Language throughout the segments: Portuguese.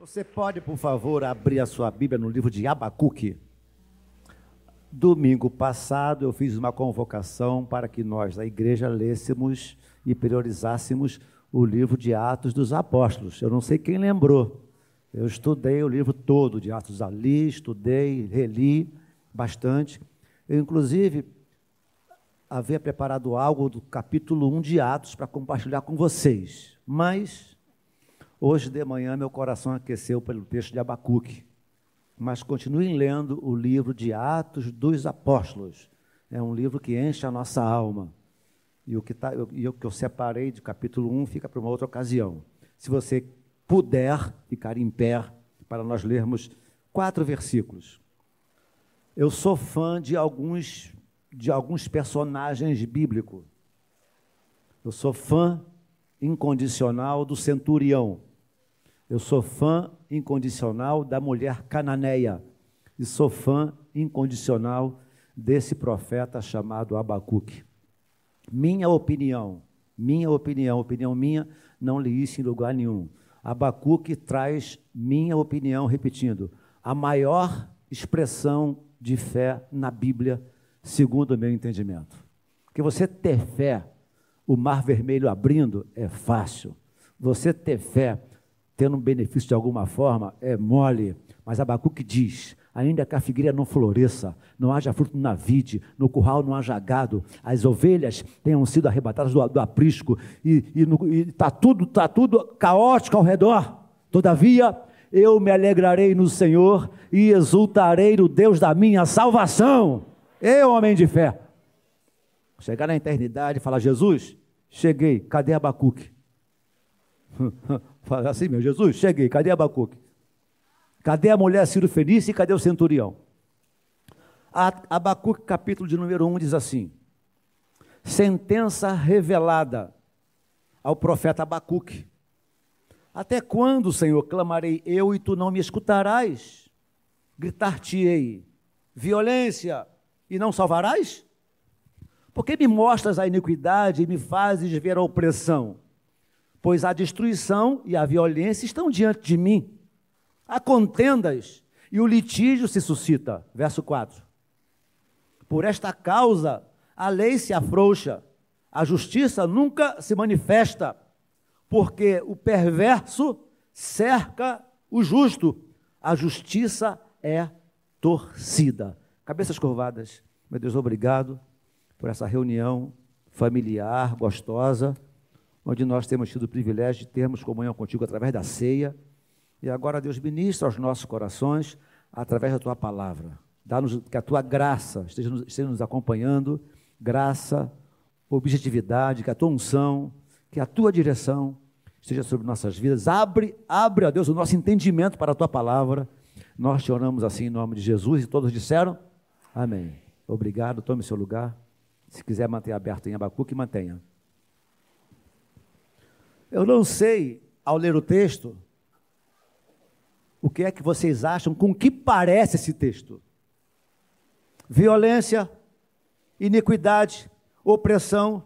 Você pode, por favor, abrir a sua Bíblia no livro de Abacuque? Domingo passado eu fiz uma convocação para que nós, da igreja, lêssemos e priorizássemos o livro de Atos dos Apóstolos. Eu não sei quem lembrou. Eu estudei o livro todo de Atos ali, estudei, reli bastante. Eu, inclusive, havia preparado algo do capítulo 1 de Atos para compartilhar com vocês. Mas Hoje de manhã meu coração aqueceu pelo texto de Abacuque. Mas continuem lendo o livro de Atos dos Apóstolos. É um livro que enche a nossa alma. E o que, tá, eu, e o que eu separei de capítulo 1 fica para uma outra ocasião. Se você puder ficar em pé para nós lermos quatro versículos. Eu sou fã de alguns de alguns personagens bíblicos. Eu sou fã incondicional do centurião. Eu sou fã incondicional da mulher cananeia e sou fã incondicional desse profeta chamado Abacuque. Minha opinião, minha opinião, opinião minha, não li isso em lugar nenhum. Abacuque traz minha opinião, repetindo, a maior expressão de fé na Bíblia, segundo o meu entendimento. Porque você ter fé, o mar vermelho abrindo, é fácil. Você ter fé, tendo um benefício de alguma forma, é mole. Mas Abacuque diz: ainda que a figueira não floresça, não haja fruto na vide, no curral não haja gado, as ovelhas tenham sido arrebatadas do, do aprisco, e está tudo, tá tudo caótico ao redor. Todavia, eu me alegrarei no Senhor e exultarei no Deus da minha salvação. Eu, homem de fé. Chegar na eternidade e falar: Jesus, cheguei, cadê Abacuque? Fala assim, meu Jesus, cheguei, cadê Abacuque? Cadê a mulher Ciro Fenícia e cadê o centurião? Abacuque, capítulo de número 1, diz assim: Sentença revelada ao profeta Abacuque. Até quando, Senhor, clamarei eu e tu não me escutarás? Gritar-te-ei violência e não salvarás? Porque me mostras a iniquidade e me fazes ver a opressão? Pois a destruição e a violência estão diante de mim. Há contendas e o litígio se suscita. Verso 4. Por esta causa, a lei se afrouxa, a justiça nunca se manifesta, porque o perverso cerca o justo, a justiça é torcida. Cabeças curvadas. Meu Deus, obrigado por essa reunião familiar, gostosa onde nós temos tido o privilégio de termos comunhão contigo através da ceia. E agora, Deus, ministra aos nossos corações através da tua palavra. Dá-nos que a tua graça esteja nos, esteja nos acompanhando, graça, objetividade, que a tua unção, que a tua direção esteja sobre nossas vidas. Abre, abre, a Deus, o nosso entendimento para a tua palavra. Nós te oramos assim em nome de Jesus e todos disseram amém. Obrigado, tome seu lugar. Se quiser manter aberto em Abacuque, mantenha. Eu não sei, ao ler o texto, o que é que vocês acham, com que parece esse texto? Violência, iniquidade, opressão,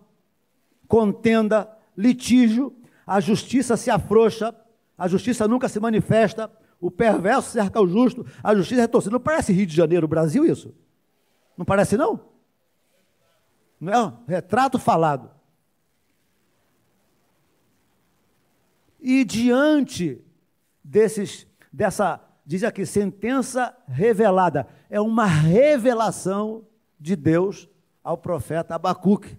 contenda, litígio, a justiça se afrouxa, a justiça nunca se manifesta, o perverso cerca o justo, a justiça é torcida. Não parece Rio de Janeiro, Brasil, isso? Não parece, não? Não é retrato falado. E diante desses, dessa, diz aqui, sentença revelada, é uma revelação de Deus ao profeta Abacuque.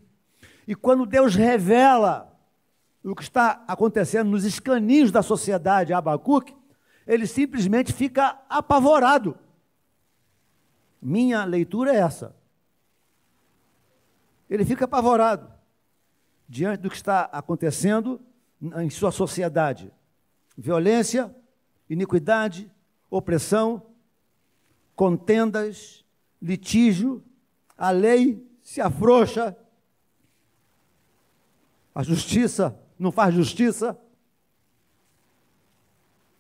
E quando Deus revela o que está acontecendo nos escaninhos da sociedade Abacuque, ele simplesmente fica apavorado. Minha leitura é essa. Ele fica apavorado diante do que está acontecendo em sua sociedade: violência, iniquidade, opressão, contendas, litígio, a lei se afrouxa, a justiça não faz justiça,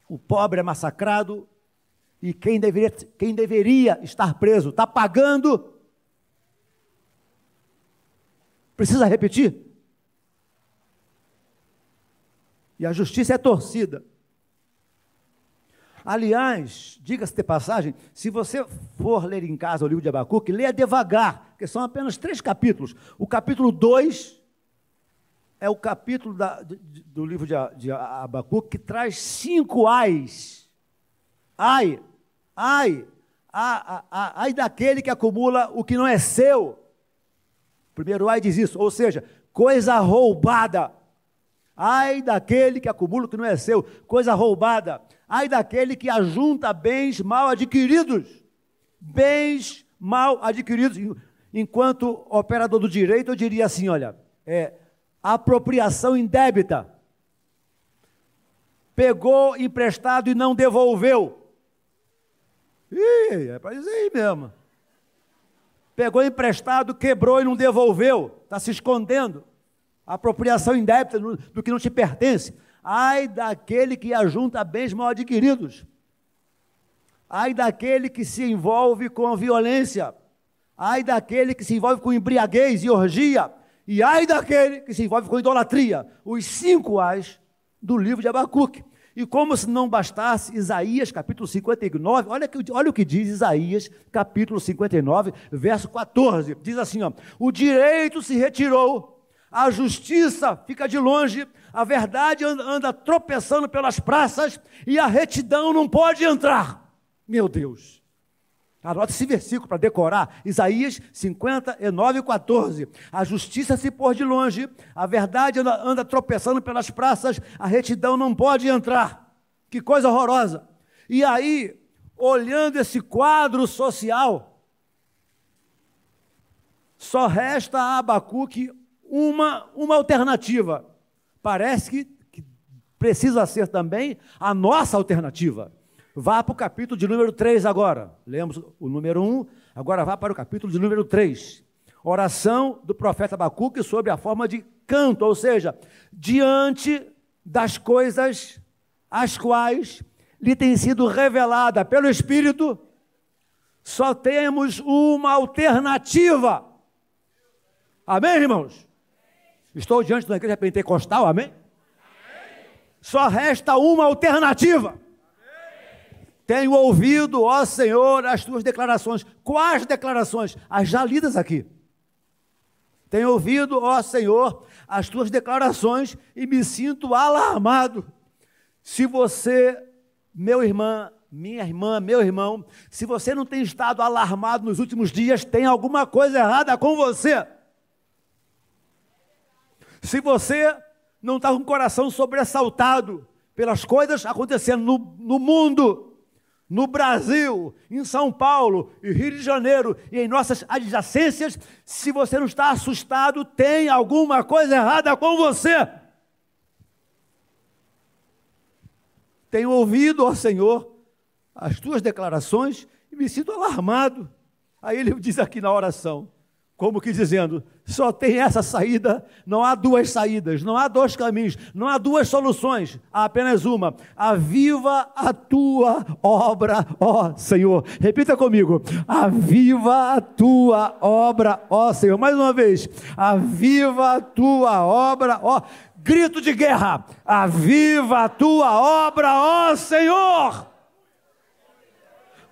o pobre é massacrado e quem deveria, quem deveria estar preso está pagando. Precisa repetir? E a justiça é torcida. Aliás, diga-se de passagem, se você for ler em casa o livro de Abacuque, leia devagar, porque são apenas três capítulos. O capítulo 2 é o capítulo da, do livro de, de Abacuque que traz cinco ais. Ai, ai, ai, daquele que acumula o que não é seu. Primeiro ai diz isso, ou seja, coisa roubada. Ai daquele que acumula o que não é seu, coisa roubada. Ai daquele que ajunta bens mal adquiridos. Bens mal adquiridos. Enquanto operador do direito, eu diria assim: olha, é apropriação indébita. Pegou emprestado e não devolveu. Ih, é para dizer aí mesmo. Pegou emprestado, quebrou e não devolveu. Está se escondendo. Apropriação indébita do que não te pertence. Ai daquele que ajunta bens mal adquiridos. Ai daquele que se envolve com violência. Ai daquele que se envolve com embriaguez e orgia. E ai daquele que se envolve com idolatria. Os cinco ais do livro de Abacuque. E como se não bastasse, Isaías capítulo 59, olha, olha o que diz Isaías capítulo 59, verso 14. Diz assim: ó, o direito se retirou, a justiça fica de longe, a verdade anda, tropeçando pelas praças e a retidão não pode entrar. Meu Deus. Anota esse versículo para decorar. Isaías 59, 14. A justiça se pôr de longe, a verdade anda, anda, tropeçando pelas praças, a retidão não pode entrar. Que coisa horrorosa. E aí, olhando esse quadro social, só resta a Abacuque uma, uma alternativa. Parece que, que precisa ser também a nossa alternativa. Vá para o capítulo de número 3 agora. Lemos o número 1, agora vá para o capítulo de número 3. Oração do profeta Abacuque sobre a forma de canto, ou seja, diante das coisas as quais lhe tem sido revelada pelo Espírito, só temos uma alternativa. Amém, irmãos? Estou diante uma igreja pentecostal, amém? amém? Só resta uma alternativa. Tenho ouvido, ó Senhor, as tuas declarações. Quais declarações? As já lidas aqui. Tenho ouvido, ó Senhor, as tuas declarações e me sinto alarmado. Se você, meu irmão, minha irmã, meu irmão, se você não tem estado alarmado nos últimos dias, tem alguma coisa errada com você. Se você não está com o coração sobressaltado pelas coisas acontecendo no, no mundo, no Brasil, em São Paulo, e Rio de Janeiro e em nossas adjacências, se você não está assustado, tem alguma coisa errada com você. Tenho ouvido, ó Senhor, as tuas declarações e me sinto alarmado. Aí ele diz aqui na oração: como que dizendo, só tem essa saída, não há duas saídas, não há dois caminhos, não há duas soluções, há apenas uma. Aviva a tua obra, ó Senhor. Repita comigo: aviva a tua obra, ó Senhor. Mais uma vez, aviva a tua obra, ó. Grito de guerra: aviva a tua obra, ó Senhor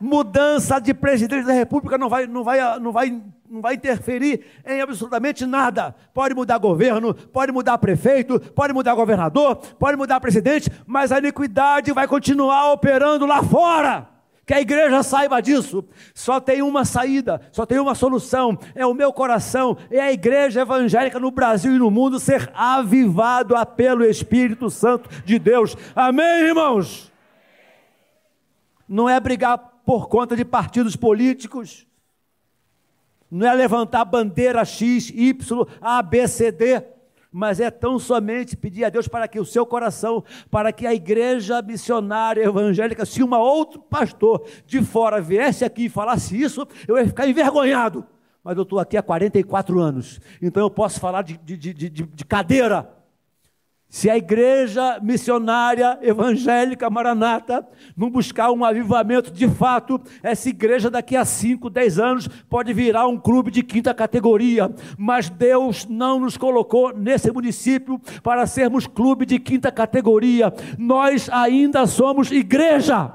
mudança de presidente da República não vai, não vai, não vai, não vai interferir em absolutamente nada. Pode mudar governo, pode mudar prefeito, pode mudar governador, pode mudar presidente, mas a iniquidade vai continuar operando lá fora. Que a igreja saiba disso. Só tem uma saída, só tem uma solução. É o meu coração, é a igreja evangélica no Brasil e no mundo ser avivado pelo Espírito Santo de Deus. Amém, irmãos? Não é brigar por conta de partidos políticos. Não é levantar bandeira X, Y, A, B, C, D, mas é tão somente pedir a Deus para que o seu coração, para que a igreja missionária evangélica, se uma outro pastor de fora viesse aqui e falasse isso, eu ia ficar envergonhado. Mas eu estou aqui há 44 anos, então eu posso falar de, de, de, de cadeira se a igreja missionária evangélica maranata não buscar um avivamento de fato, essa igreja daqui a 5, 10 anos pode virar um clube de quinta categoria. Mas Deus não nos colocou nesse município para sermos clube de quinta categoria. Nós ainda somos igreja.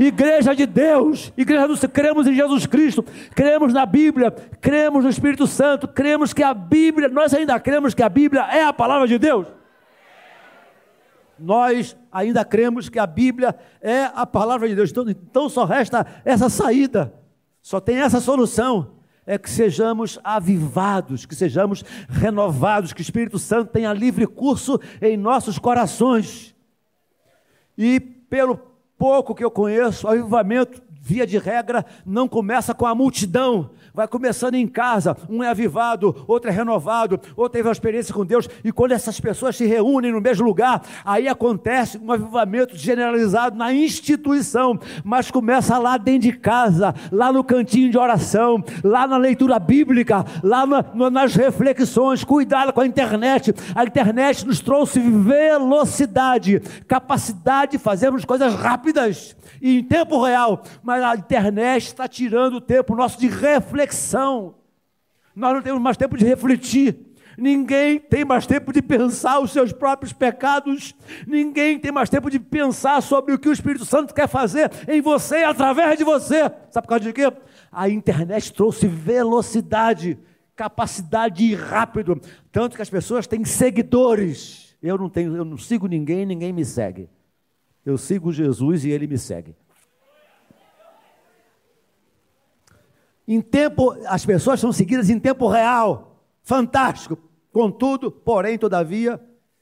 igreja de Deus, igreja do cremos em Jesus Cristo, cremos na Bíblia, cremos no Espírito Santo, cremos que a Bíblia, nós ainda cremos que a Bíblia é a palavra de Deus. Nós ainda cremos que a Bíblia é a palavra de Deus. Então, então só resta essa saída, só tem essa solução é que sejamos avivados, que sejamos renovados, que o Espírito Santo tenha livre curso em nossos corações. E pelo pouco que eu conheço, o avivamento, via de regra, não começa com a multidão, vai começando em casa, um é avivado, outro é renovado, outro teve uma experiência com Deus, e quando essas pessoas se reúnem no mesmo lugar, aí acontece um avivamento generalizado na instituição, mas começa lá dentro de casa, lá no cantinho de oração, lá na leitura bíblica, lá na, nas reflexões, cuidado com a internet, a internet nos trouxe velocidade, capacidade de fazermos coisas rápidas, e em tempo real, mas a internet está tirando o tempo nosso de reflexão. Nós não temos mais tempo de refletir. Ninguém tem mais tempo de pensar os seus próprios pecados. Ninguém tem mais tempo de pensar sobre o que o Espírito Santo quer fazer em você e através de você. Sabe por causa de quê? A internet trouxe velocidade, capacidade de ir rápido, tanto que as pessoas têm seguidores. Eu não tenho, eu não sigo ninguém, ninguém me segue. Eu sigo Jesus e ele me segue. Em tempo, as pessoas são seguidas em tempo real. Fantástico. Contudo, porém, todavia,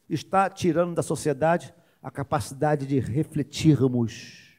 está tirando da sociedade a capacidade de refletirmos,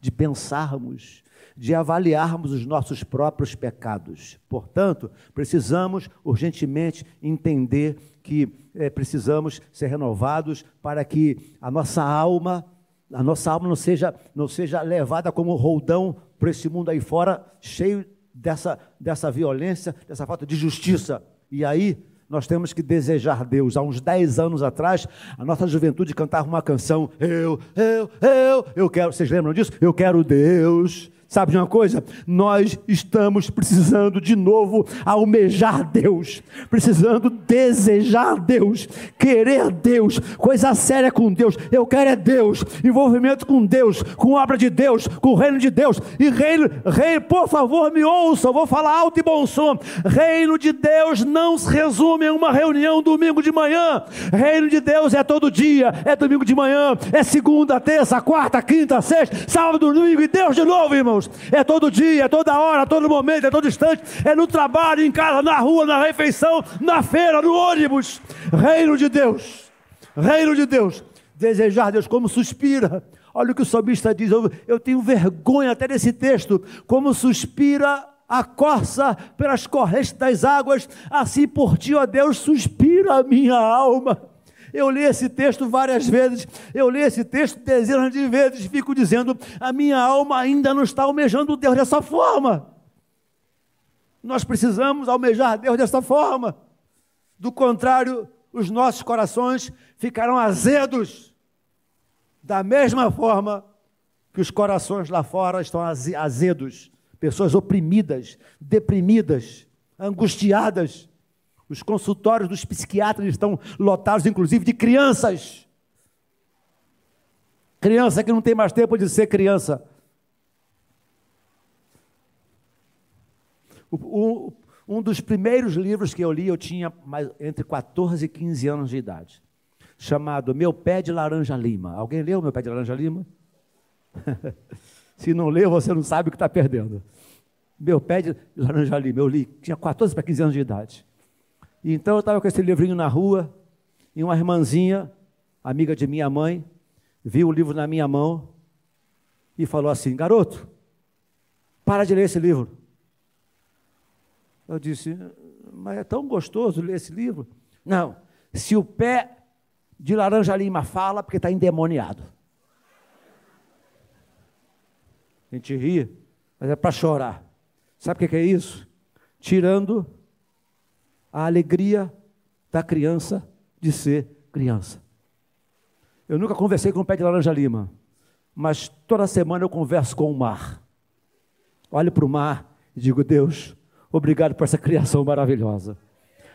de pensarmos, de avaliarmos os nossos próprios pecados. Portanto, precisamos urgentemente entender que é, precisamos ser renovados para que a nossa alma a nossa alma não seja, não seja levada como roldão para esse mundo aí fora, cheio dessa, dessa violência, dessa falta de justiça. E aí nós temos que desejar Deus. Há uns 10 anos atrás, a nossa juventude cantava uma canção, eu, eu, eu, eu quero, vocês lembram disso? Eu quero Deus Sabe de uma coisa? Nós estamos precisando de novo almejar Deus, precisando desejar Deus, querer Deus, coisa séria com Deus. Eu quero é Deus, envolvimento com Deus, com obra de Deus, com o reino de Deus. E reino, reino, por favor, me ouça, vou falar alto e bom som. Reino de Deus não se resume em uma reunião domingo de manhã. Reino de Deus é todo dia, é domingo de manhã, é segunda, terça, quarta, quinta, sexta, sábado, domingo e Deus de novo, irmãos irmãos. É todo dia, é toda hora, todo momento, é todo instante. É no trabalho, em casa, na rua, na refeição, na feira, no ônibus. Reino de Deus. Reino de Deus. Desejar Deus como suspira. Olha o que o salmista diz. Eu, eu tenho vergonha até desse texto. Como suspira a corça pelas correntes das águas, assim por ti, ó Deus, suspira a minha alma. Eu li esse texto várias vezes, eu li esse texto dezenas de vezes, fico dizendo: a minha alma ainda não está almejando Deus dessa forma. Nós precisamos almejar Deus dessa forma. Do contrário, os nossos corações ficarão azedos, da mesma forma que os corações lá fora estão azedos, pessoas oprimidas, deprimidas, angustiadas os consultórios dos psiquiatras estão lotados, inclusive, de crianças. Criança que não tem mais tempo de ser criança. O, um dos primeiros livros que eu li, eu tinha mais, entre 14 e 15 anos de idade, chamado Meu Pé de Laranja Lima. Alguém leu Meu Pé de Laranja Lima? Se não leu, você não sabe o que está perdendo. Meu Pé de Laranja Lima, eu li, tinha 14 para 15 anos de idade. E então eu estava com esse livrinho na rua, e uma irmãzinha, amiga de minha mãe, viu o livro na minha mão e falou assim: Garoto, para de ler esse livro. Eu disse: Mas é tão gostoso ler esse livro. Não, se o pé de laranja lima fala, porque está endemoniado. A gente ri, mas é para chorar. Sabe o que é isso? Tirando a alegria da criança de ser criança. Eu nunca conversei com o pé de laranja lima, mas toda semana eu converso com o mar. Olho para o mar e digo: Deus, obrigado por essa criação maravilhosa.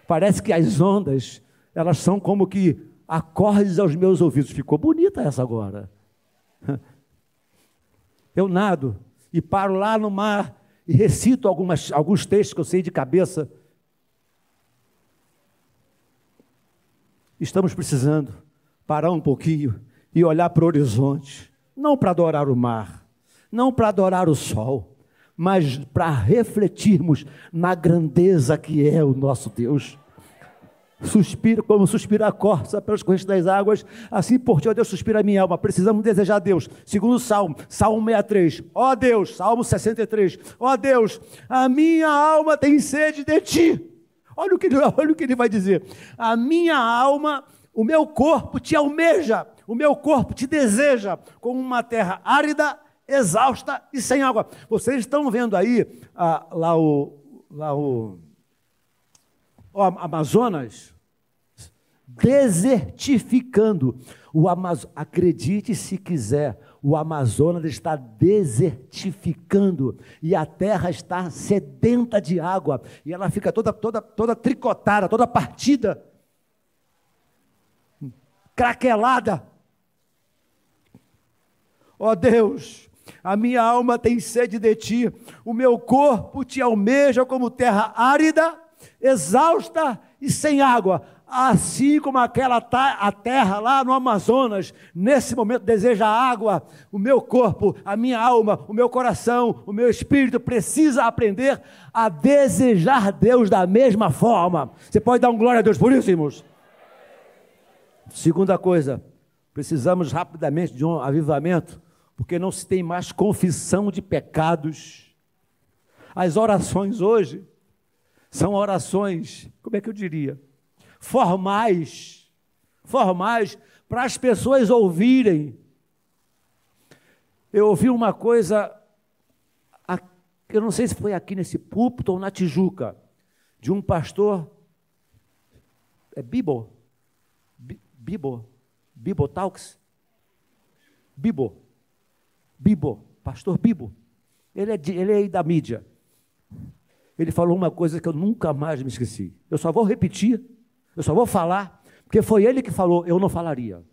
Parece que as ondas, elas são como que acordes aos meus ouvidos. Ficou bonita essa agora. eu nado e paro lá no mar e recito algumas, alguns textos que eu sei de cabeça. Estamos precisando parar um pouquinho e olhar para o horizonte, não para adorar o mar, não para adorar o sol, mas para refletirmos na grandeza que é o nosso Deus. Suspira como suspira a corça pelas correntes das águas, assim por ti, ó Deus, suspira a minha alma. Precisamos desejar a Deus. Segundo Salmo, Salmo 63. Ó Deus, Salmo 63. Ó Deus, a minha alma tem sede de ti. Olha o que, olha o que ele vai dizer. A minha alma, o meu corpo te almeja, o meu corpo te deseja, como uma terra árida exausta e sem água. Vocês estão vendo aí ah, lá o, lá o, o Amazonas desertificando. O Amazonas, acredite se quiser, o Amazonas está desertificando e a terra está sedenta de água. E ela fica toda toda toda tricotada, toda partida, craquelada. Ó oh Deus, a minha alma tem sede de ti, o meu corpo te almeja como terra árida, exausta e sem água, assim como aquela a terra lá no Amazonas, nesse momento deseja água, o meu corpo, a minha alma, o meu coração, o meu espírito precisa aprender a desejar Deus da mesma forma. Você pode dar um glória a Deus por isso, irmãos? Segunda coisa, precisamos rapidamente de um avivamento porque não se tem mais confissão de pecados. As orações hoje são orações, como é que eu diria? Formais, formais, para as pessoas ouvirem. Eu ouvi uma coisa, eu não sei se foi aqui nesse púlpito ou na Tijuca, de um pastor, é Bibo, Bibo, Bibo Talks, Bibo, Bibo, pastor Bibo, ele é, de, ele é da mídia. Ele falou uma coisa que eu nunca mais me esqueci. Eu só vou repetir, eu só vou falar, porque foi ele que falou, eu não falaria.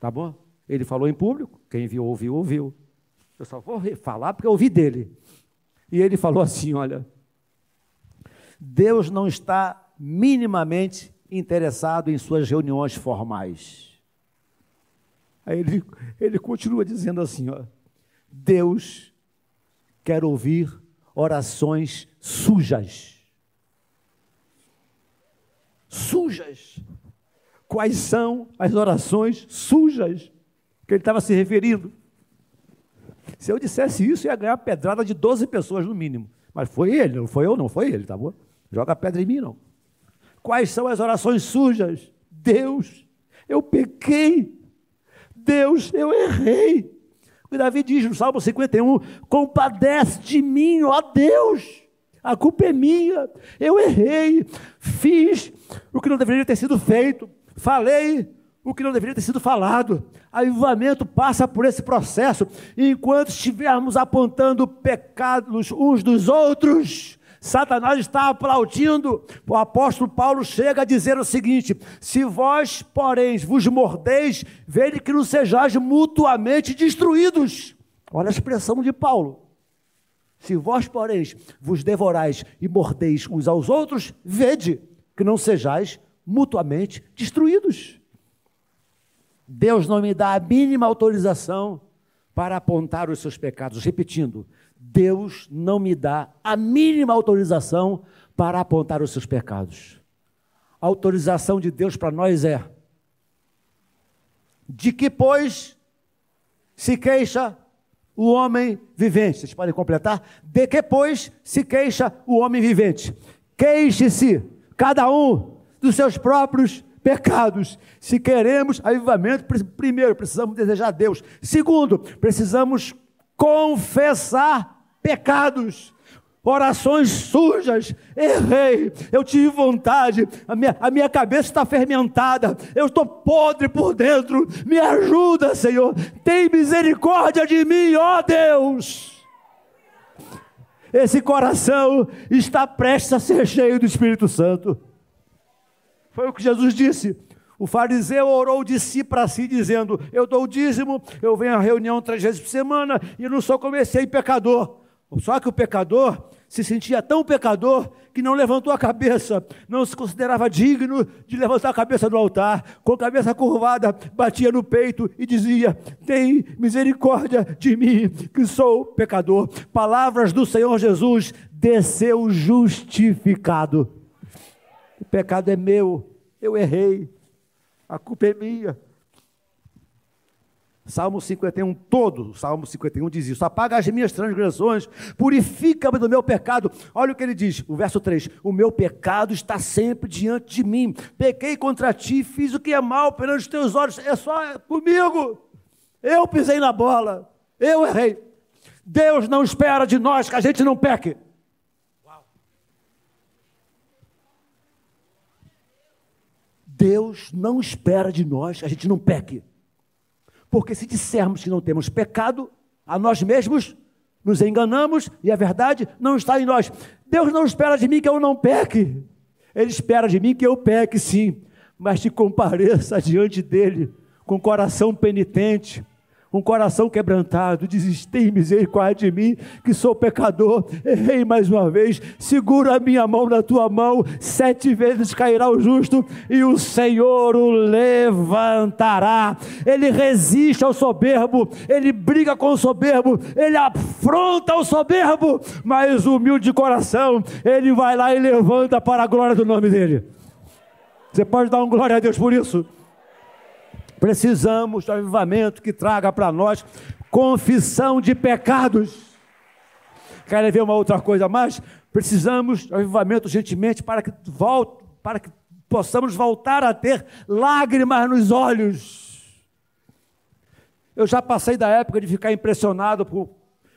Tá bom? Ele falou em público, quem viu, ouviu, ouviu. Eu só vou falar porque eu ouvi dele. E ele falou assim: olha, Deus não está minimamente interessado em suas reuniões formais. Aí ele, ele continua dizendo assim: ó, Deus quer ouvir orações sujas. Sujas. Quais são as orações sujas que ele estava se referindo? Se eu dissesse isso, ia ganhar pedrada de 12 pessoas no mínimo. Mas foi ele, não foi eu, não foi ele, tá bom? Joga pedra em mim, não. Quais são as orações sujas? Deus, eu pequei. Deus, eu errei. E Davi diz no Salmo 51: Compadece de mim, ó Deus, a culpa é minha, eu errei, fiz o que não deveria ter sido feito, falei o que não deveria ter sido falado. Avivamento passa por esse processo, e enquanto estivermos apontando pecados uns dos outros, Satanás está aplaudindo. O apóstolo Paulo chega a dizer o seguinte: Se vós, porém, vos mordeis, vede que não sejais mutuamente destruídos. Olha a expressão de Paulo. Se vós, porém, vos devorais e mordeis uns aos outros, vede que não sejais mutuamente destruídos. Deus não me dá a mínima autorização para apontar os seus pecados. Repetindo, Deus não me dá a mínima autorização para apontar os seus pecados. A autorização de Deus para nós é: de que, pois, se queixa o homem vivente? Vocês podem completar? De que, pois, se queixa o homem vivente? Queixe-se cada um dos seus próprios pecados. Se queremos avivamento, primeiro precisamos desejar a Deus. Segundo, precisamos confessar pecados, orações sujas, errei, eu tive vontade, a minha, a minha cabeça está fermentada, eu estou podre por dentro, me ajuda, Senhor, tem misericórdia de mim, ó Deus. Esse coração está prestes a ser cheio do Espírito Santo. Foi o que Jesus disse: O fariseu orou de si para si, dizendo: Eu dou o dízimo, eu venho à reunião três vezes por semana e não sou comecei pecador. Só que o pecador se sentia tão pecador que não levantou a cabeça, não se considerava digno de levantar a cabeça do altar, com a cabeça curvada, batia no peito e dizia: Tem misericórdia de mim, que sou pecador. Palavras do Senhor Jesus, desceu justificado. O pecado é meu, eu errei, a culpa é minha. Salmo 51 todo, Salmo 51 diz isso: apaga as minhas transgressões, purifica-me do meu pecado. Olha o que ele diz, o verso 3: O meu pecado está sempre diante de mim. Pequei contra ti, fiz o que é mal perante os teus olhos. É só comigo. Eu pisei na bola, eu errei. Deus não espera de nós que a gente não peque. Deus não espera de nós que a gente não peque. Porque se dissermos que não temos pecado, a nós mesmos nos enganamos e a verdade não está em nós. Deus não espera de mim que eu não peque. Ele espera de mim que eu peque sim, mas que compareça diante dele com coração penitente, um coração quebrantado, diz: tem misericórdia de mim, que sou pecador, errei mais uma vez, segura a minha mão na tua mão, sete vezes cairá o justo, e o Senhor o levantará. Ele resiste ao soberbo, ele briga com o soberbo, ele afronta o soberbo, mas humilde de coração, ele vai lá e levanta para a glória do nome dele. Você pode dar um glória a Deus por isso? Precisamos do avivamento que traga para nós confissão de pecados. Querem ver uma outra coisa mais? Precisamos do avivamento urgentemente para que volte, para que possamos voltar a ter lágrimas nos olhos. Eu já passei da época de ficar impressionado por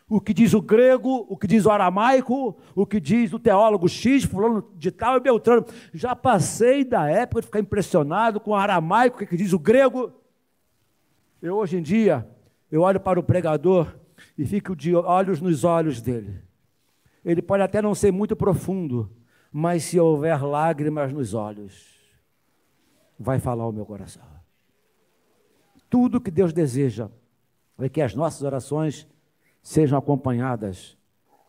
o que diz o grego, o que diz o aramaico, o que diz o teólogo X, fulano de tal e Beltrano. Já passei da época de ficar impressionado com o aramaico, o que diz o grego. Eu hoje em dia, eu olho para o pregador e fico de olhos nos olhos dele. Ele pode até não ser muito profundo, mas se houver lágrimas nos olhos, vai falar o meu coração. Tudo que Deus deseja é que as nossas orações sejam acompanhadas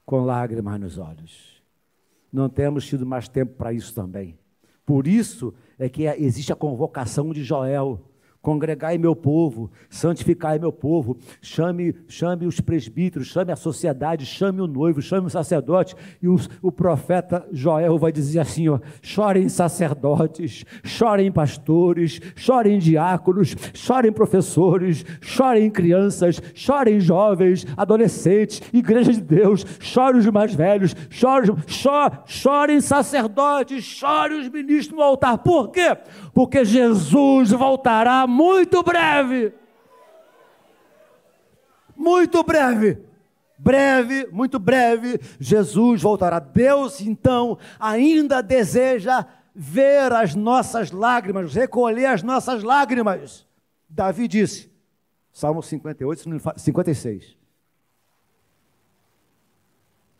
com lágrimas nos olhos. Não temos tido mais tempo para isso também. Por isso é que existe a convocação de Joel Congregai meu povo, santificai meu povo, chame, chame os presbíteros, chame a sociedade, chame o noivo, chame o sacerdote. E o, o profeta Joel vai dizer assim: ó, chorem sacerdotes, chorem pastores, chorem diáconos, chorem professores, chorem crianças, chorem jovens, adolescentes, igreja de Deus, chorem os mais velhos, chorem, chorem, sacerdotes, chorem os ministros no altar. Por quê? Porque Jesus voltará muito breve. Muito breve. Breve, muito breve, Jesus voltará. Deus, então, ainda deseja ver as nossas lágrimas, recolher as nossas lágrimas. Davi disse, Salmo 58, 56.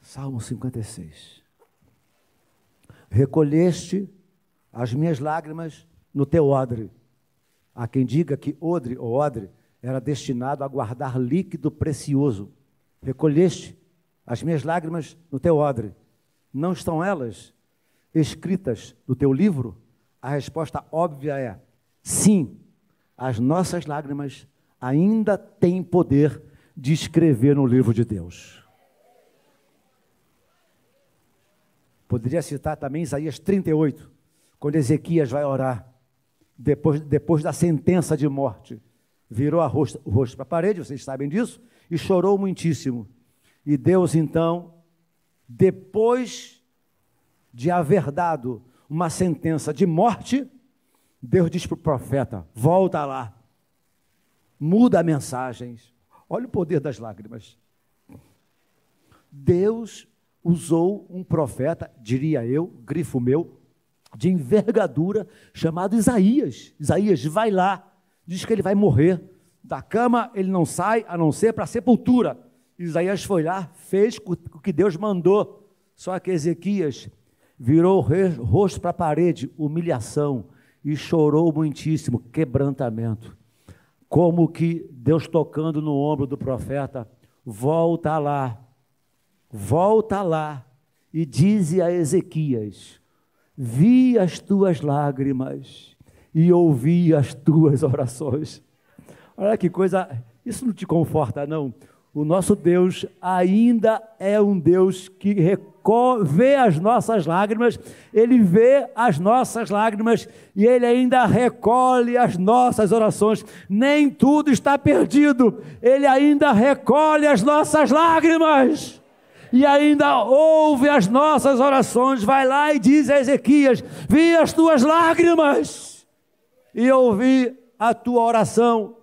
Salmo 56. Recolheste as minhas lágrimas no teu odre. Há quem diga que odre ou odre era destinado a guardar líquido precioso. Recolheste as minhas lágrimas no teu odre. Não estão elas escritas no teu livro? A resposta óbvia é: sim, as nossas lágrimas ainda têm poder de escrever no livro de Deus. Poderia citar também Isaías 38, quando Ezequias vai orar depois, depois da sentença de morte, virou o rosto, rosto para a parede, vocês sabem disso, e chorou muitíssimo. E Deus, então, depois de haver dado uma sentença de morte, Deus diz para o profeta: volta lá, muda a mensagem. Olha o poder das lágrimas. Deus usou um profeta, diria eu, grifo meu, de envergadura chamado Isaías. Isaías vai lá, diz que ele vai morrer. Da cama ele não sai a não ser para a sepultura. Isaías foi lá, fez o que Deus mandou. Só que Ezequias virou o rosto para a parede, humilhação, e chorou muitíssimo, quebrantamento. Como que Deus tocando no ombro do profeta, volta lá, volta lá e dize a Ezequias: Vi as tuas lágrimas e ouvi as tuas orações. Olha que coisa, isso não te conforta, não. O nosso Deus ainda é um Deus que vê as nossas lágrimas, Ele vê as nossas lágrimas e Ele ainda recolhe as nossas orações. Nem tudo está perdido, Ele ainda recolhe as nossas lágrimas e ainda ouve as nossas orações. Vai lá e diz a Ezequias: Vi as tuas lágrimas e ouvi a tua oração.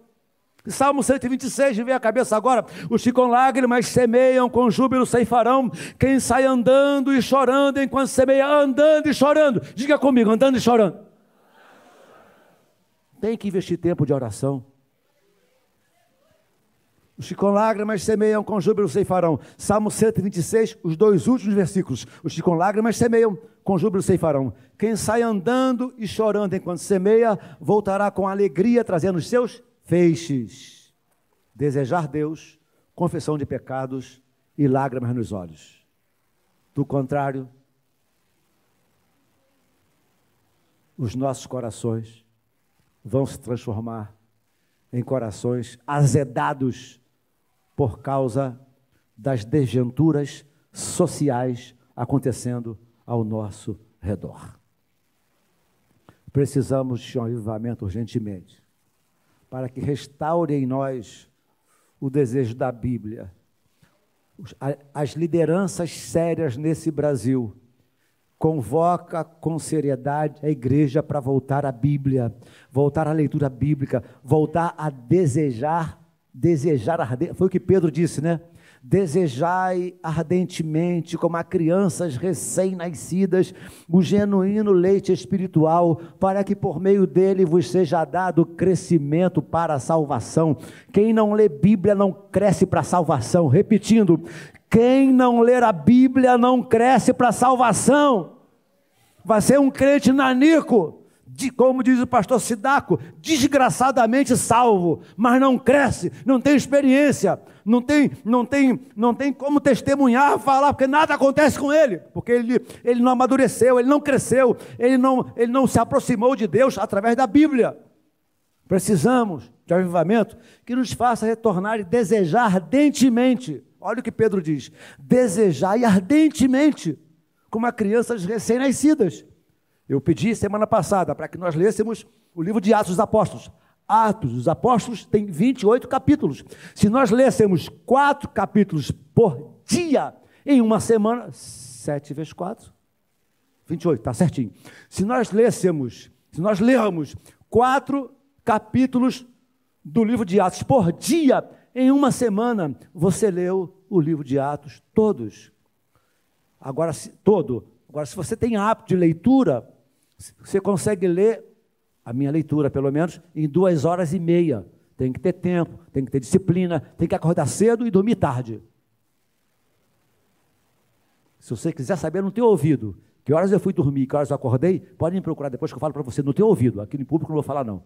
Salmo 126, me vem a cabeça agora. Os que com lágrimas semeiam, com júbilo ceifarão. Quem sai andando e chorando enquanto semeia, andando e chorando. Diga comigo, andando e chorando. Tem que investir tempo de oração. Os que com lágrimas semeiam, com júbilo ceifarão. Salmo 126, os dois últimos versículos. Os que com lágrimas semeiam, com júbilo ceifarão. Quem sai andando e chorando enquanto semeia, voltará com alegria, trazendo os seus feixes, desejar Deus, confissão de pecados e lágrimas nos olhos. Do contrário, os nossos corações vão se transformar em corações azedados por causa das desventuras sociais acontecendo ao nosso redor. Precisamos de um avivamento urgentemente para que restaure em nós o desejo da Bíblia. As lideranças sérias nesse Brasil convoca com seriedade a igreja para voltar à Bíblia, voltar à leitura bíblica, voltar a desejar, desejar arder. Foi o que Pedro disse, né? Desejai ardentemente, como a crianças recém-nascidas, o genuíno leite espiritual, para que por meio dele vos seja dado crescimento para a salvação. Quem não lê Bíblia não cresce para a salvação. Repetindo, quem não ler a Bíblia não cresce para a salvação. Vai ser um crente nanico de, como diz o pastor Sidaco, desgraçadamente salvo, mas não cresce, não tem experiência, não tem, não tem, não tem como testemunhar, falar, porque nada acontece com ele, porque ele, ele não amadureceu, ele não cresceu, ele não, ele não se aproximou de Deus através da Bíblia. Precisamos de avivamento que nos faça retornar e desejar ardentemente. Olha o que Pedro diz: desejar e ardentemente, como a crianças recém-nascidas. Eu pedi semana passada para que nós lêssemos o livro de Atos dos Apóstolos. Atos dos Apóstolos tem 28 capítulos. Se nós lêssemos quatro capítulos por dia em uma semana, 7 vezes 4, 28, está certinho. Se nós lêssemos, se nós lermos quatro capítulos do livro de Atos por dia, em uma semana, você leu o livro de Atos todos. Agora, se, todo. Agora, se você tem hábito de leitura, você consegue ler, a minha leitura pelo menos, em duas horas e meia. Tem que ter tempo, tem que ter disciplina, tem que acordar cedo e dormir tarde. Se você quiser saber no teu ouvido que horas eu fui dormir, que horas eu acordei, pode me procurar depois que eu falo para você no teu ouvido. Aqui no público não vou falar não.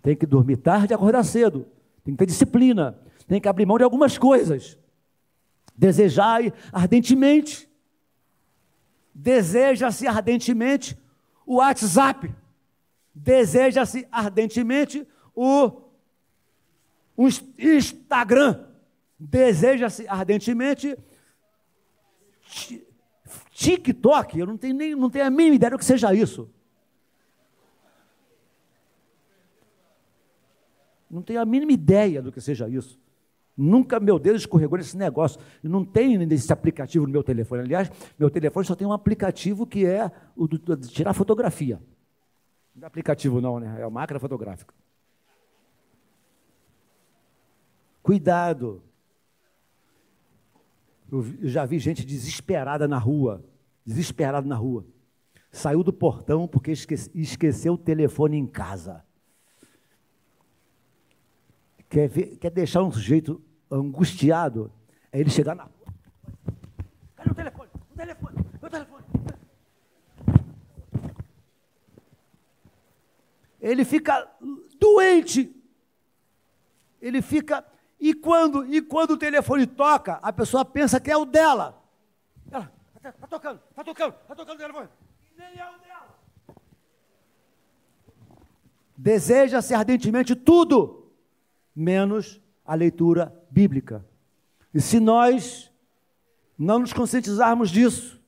Tem que dormir tarde e acordar cedo. Tem que ter disciplina. Tem que abrir mão de algumas coisas. Desejai ardentemente. Deseja-se ardentemente o WhatsApp, deseja-se ardentemente o, o Instagram, deseja-se ardentemente TikTok, eu não tenho, nem, não tenho a mínima ideia do que seja isso. Não tenho a mínima ideia do que seja isso. Nunca meu dedo escorregou nesse negócio. Não tenho esse aplicativo no meu telefone. Aliás, meu telefone só tem um aplicativo que é o de tirar fotografia. Não é aplicativo não, né? É a máquina fotográfica. Cuidado. Eu já vi gente desesperada na rua. Desesperada na rua. Saiu do portão porque esqueceu o telefone em casa quer, ver, quer deixar um sujeito angustiado, é ele chegar na. Cadê o telefone? O telefone, o telefone. ele fica doente. Ele fica. E quando, e quando o telefone toca, a pessoa pensa que é o dela. Ela, está tá tocando, está tocando, está tocando o telefone. Nem é o dela. Deseja-se ardentemente tudo, menos a leitura bíblica. E se nós não nos conscientizarmos disso,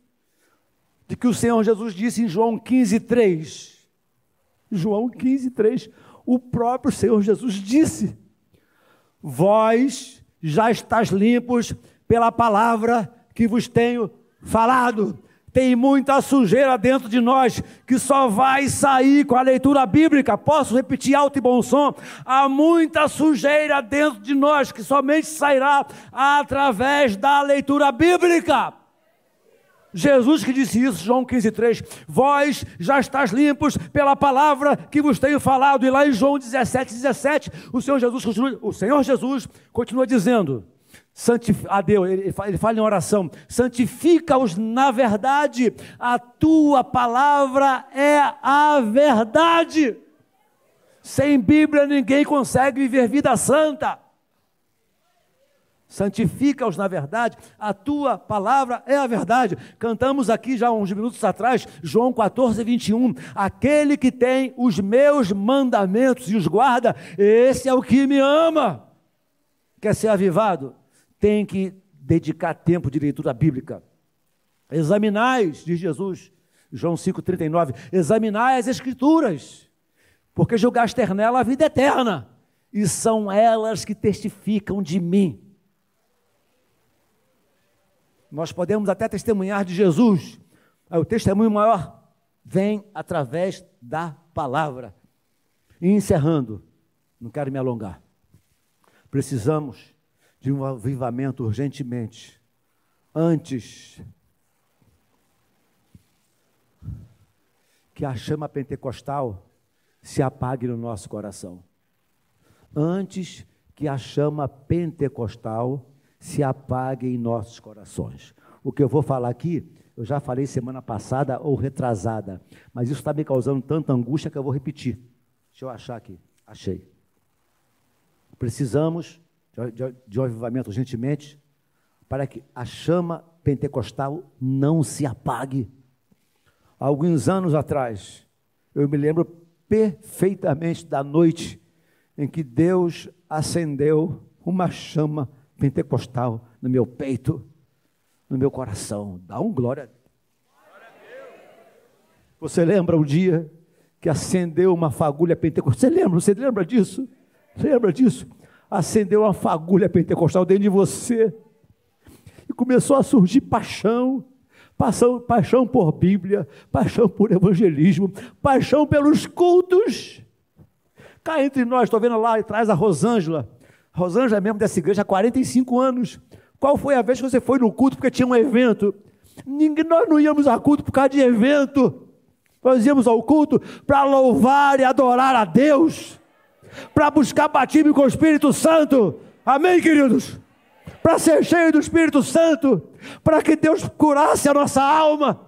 de que o Senhor Jesus disse em João 15, 3, João 15, 3, o próprio Senhor Jesus disse: Vós já estáis limpos pela palavra que vos tenho falado tem muita sujeira dentro de nós que só vai sair com a leitura bíblica. Posso repetir alto e bom som? Há muita sujeira dentro de nós que somente sairá através da leitura bíblica. Jesus que disse isso, João 15,3: Vós já estáis limpos pela palavra que vos tenho falado. E lá em João 17, 17, o Senhor Jesus continua, o Senhor Jesus continua dizendo: a Deus, ele fala, em oração, santifica-os na verdade, a tua palavra é a verdade. Sem Bíblia ninguém consegue viver vida santa. Santifica-os na verdade, a tua palavra é a verdade. Cantamos aqui já uns minutos atrás, João 14, 21. Aquele que tem os meus mandamentos e os guarda, esse é o que me ama. Quer ser avivado? Tem que dedicar tempo de leitura bíblica. Examinais, diz Jesus, João 5,39, examinai as Escrituras, porque julgaste nela a vida eterna, e são elas que testificam de mim. Nós podemos até testemunhar de Jesus, o testemunho maior vem através da palavra. E encerrando, não quero me alongar, precisamos de um avivamento urgentemente. Antes que a chama pentecostal se apague no nosso coração. Antes que a chama pentecostal se apague em nossos corações. O que eu vou falar aqui, eu já falei semana passada ou retrasada, mas isso está me causando tanta angústia que eu vou repetir. Deixa eu achar aqui. Achei. Precisamos de, de um avivamento urgentemente, para que a chama pentecostal não se apague. alguns anos atrás, eu me lembro perfeitamente da noite em que Deus acendeu uma chama pentecostal no meu peito, no meu coração. Dá um glória. Você lembra o dia que acendeu uma fagulha pentecostal? Você lembra? Você lembra disso? Você lembra disso? Acendeu uma fagulha pentecostal dentro de você. E começou a surgir paixão, paixão, paixão por Bíblia, paixão por evangelismo, paixão pelos cultos. Cá entre nós, estou vendo lá atrás a Rosângela. Rosângela é membro dessa igreja há 45 anos. Qual foi a vez que você foi no culto porque tinha um evento? Ninguém, nós não íamos a culto por causa de evento. Nós íamos ao culto para louvar e adorar a Deus para buscar batismo com o Espírito Santo. Amém, queridos? Para ser cheio do Espírito Santo, para que Deus curasse a nossa alma.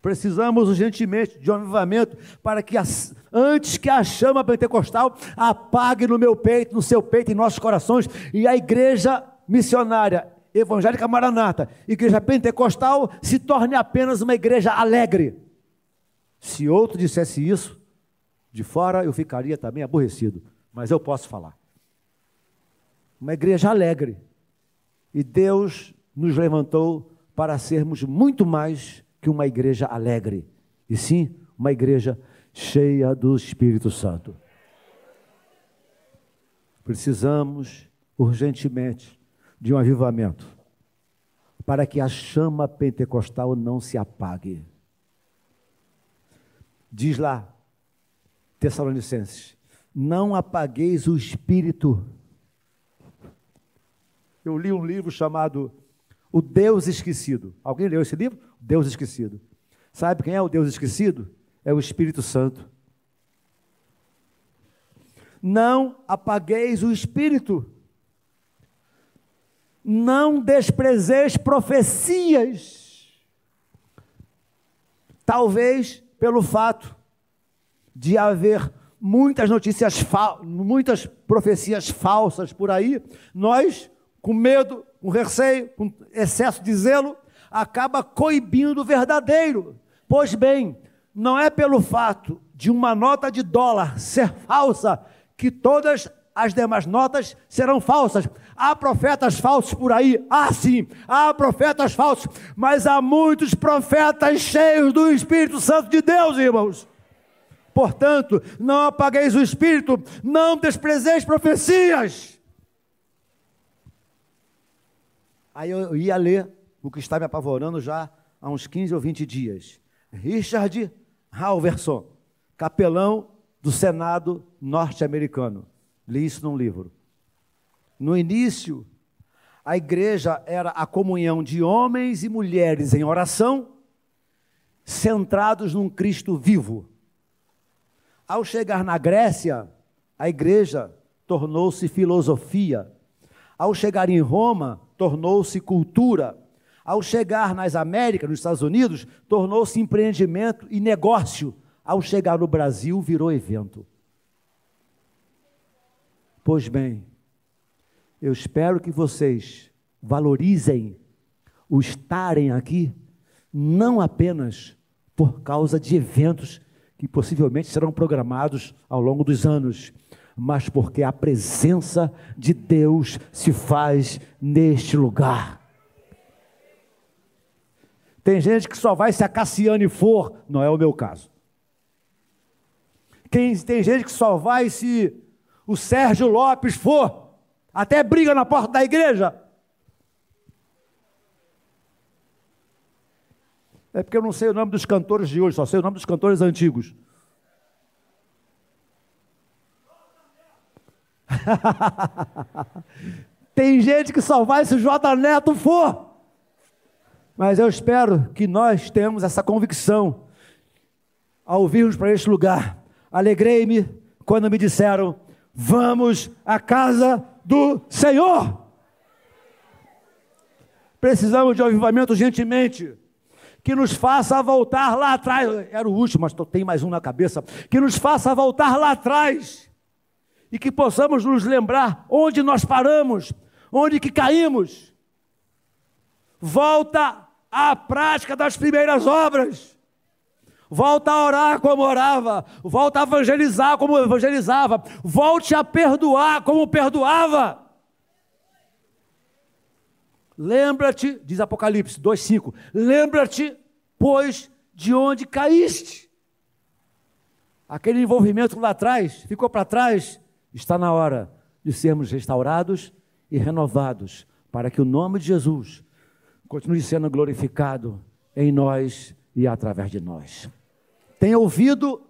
Precisamos urgentemente de um avivamento para que, antes que a chama pentecostal apague no meu peito, no seu peito, em nossos corações, e a igreja missionária evangélica maranata, igreja pentecostal, se torne apenas uma igreja alegre. Se outro dissesse isso, de fora eu ficaria também aborrecido, mas eu posso falar. Uma igreja alegre. E Deus nos levantou para sermos muito mais que uma igreja alegre, e sim uma igreja cheia do Espírito Santo. Precisamos urgentemente de um avivamento para que a chama pentecostal não se apague. Diz lá Tessalonicenses, não apagueis o espírito. Eu li um livro chamado O Deus Esquecido. Alguém leu esse livro? Deus Esquecido. Sabe quem é o Deus Esquecido? É o Espírito Santo. Não apagueis o espírito. Não desprezeis profecias. Talvez pelo fato de haver muitas notícias, muitas profecias falsas por aí, nós, com medo, com receio, com excesso de zelo, acaba coibindo o verdadeiro. Pois bem, não é pelo fato de uma nota de dólar ser falsa que todas as demais notas serão falsas. Há profetas falsos por aí? Ah, sim, há profetas falsos, mas há muitos profetas cheios do Espírito Santo de Deus, irmãos. Portanto, não apagueis o espírito, não desprezeis profecias. Aí eu ia ler o que está me apavorando já há uns 15 ou 20 dias. Richard Halverson, capelão do Senado norte-americano. Li isso num livro. No início, a igreja era a comunhão de homens e mulheres em oração, centrados num Cristo vivo. Ao chegar na Grécia, a igreja tornou-se filosofia. Ao chegar em Roma, tornou-se cultura. Ao chegar nas Américas, nos Estados Unidos, tornou-se empreendimento e negócio. Ao chegar no Brasil, virou evento. Pois bem, eu espero que vocês valorizem o estarem aqui, não apenas por causa de eventos que possivelmente serão programados ao longo dos anos, mas porque a presença de Deus se faz neste lugar. Tem gente que só vai se a Cassiane for, não é o meu caso. Quem, tem gente que só vai se o Sérgio Lopes for, até briga na porta da igreja. É porque eu não sei o nome dos cantores de hoje, só sei o nome dos cantores antigos. Tem gente que só vai se o Neto for. Mas eu espero que nós tenhamos essa convicção ao virmos para este lugar. Alegrei-me quando me disseram: vamos à casa do Senhor. Precisamos de avivamento gentilmente que nos faça voltar lá atrás. Era o último, mas tem mais um na cabeça. Que nos faça voltar lá atrás e que possamos nos lembrar onde nós paramos, onde que caímos. Volta à prática das primeiras obras. Volta a orar como orava, volta a evangelizar como evangelizava, volte a perdoar como perdoava. Lembra-te, diz Apocalipse 2,5: lembra-te, pois, de onde caíste. Aquele envolvimento lá atrás ficou para trás, está na hora de sermos restaurados e renovados, para que o nome de Jesus continue sendo glorificado em nós e através de nós. Tenho ouvido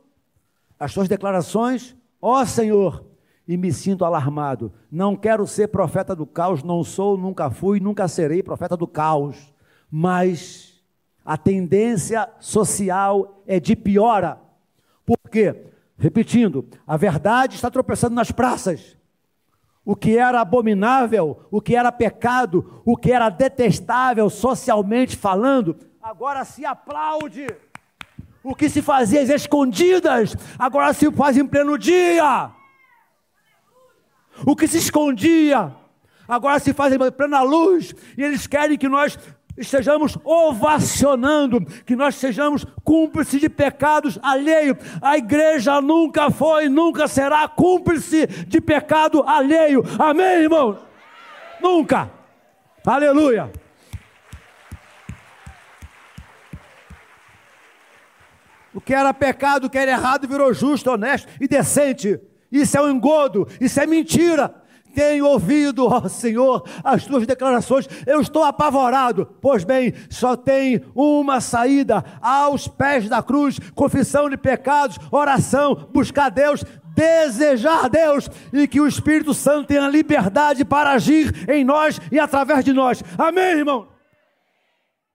as suas declarações, ó Senhor, e me sinto alarmado. Não quero ser profeta do caos, não sou, nunca fui, nunca serei profeta do caos. Mas a tendência social é de piora. Por quê? Repetindo, a verdade está tropeçando nas praças. O que era abominável, o que era pecado, o que era detestável socialmente falando, agora se aplaude. O que se fazia às escondidas, agora se faz em pleno dia. O que se escondia, agora se faz em plena luz, e eles querem que nós estejamos ovacionando, que nós sejamos cúmplices de pecados alheio. A igreja nunca foi, nunca será cúmplice de pecado alheio. Amém, irmãos? Nunca. Aleluia. O que era pecado, o que era errado, virou justo, honesto e decente. Isso é um engodo, isso é mentira. Tenho ouvido, ó Senhor, as tuas declarações, eu estou apavorado. Pois bem, só tem uma saída: aos pés da cruz, confissão de pecados, oração, buscar Deus, desejar Deus e que o Espírito Santo tenha liberdade para agir em nós e através de nós. Amém, irmão?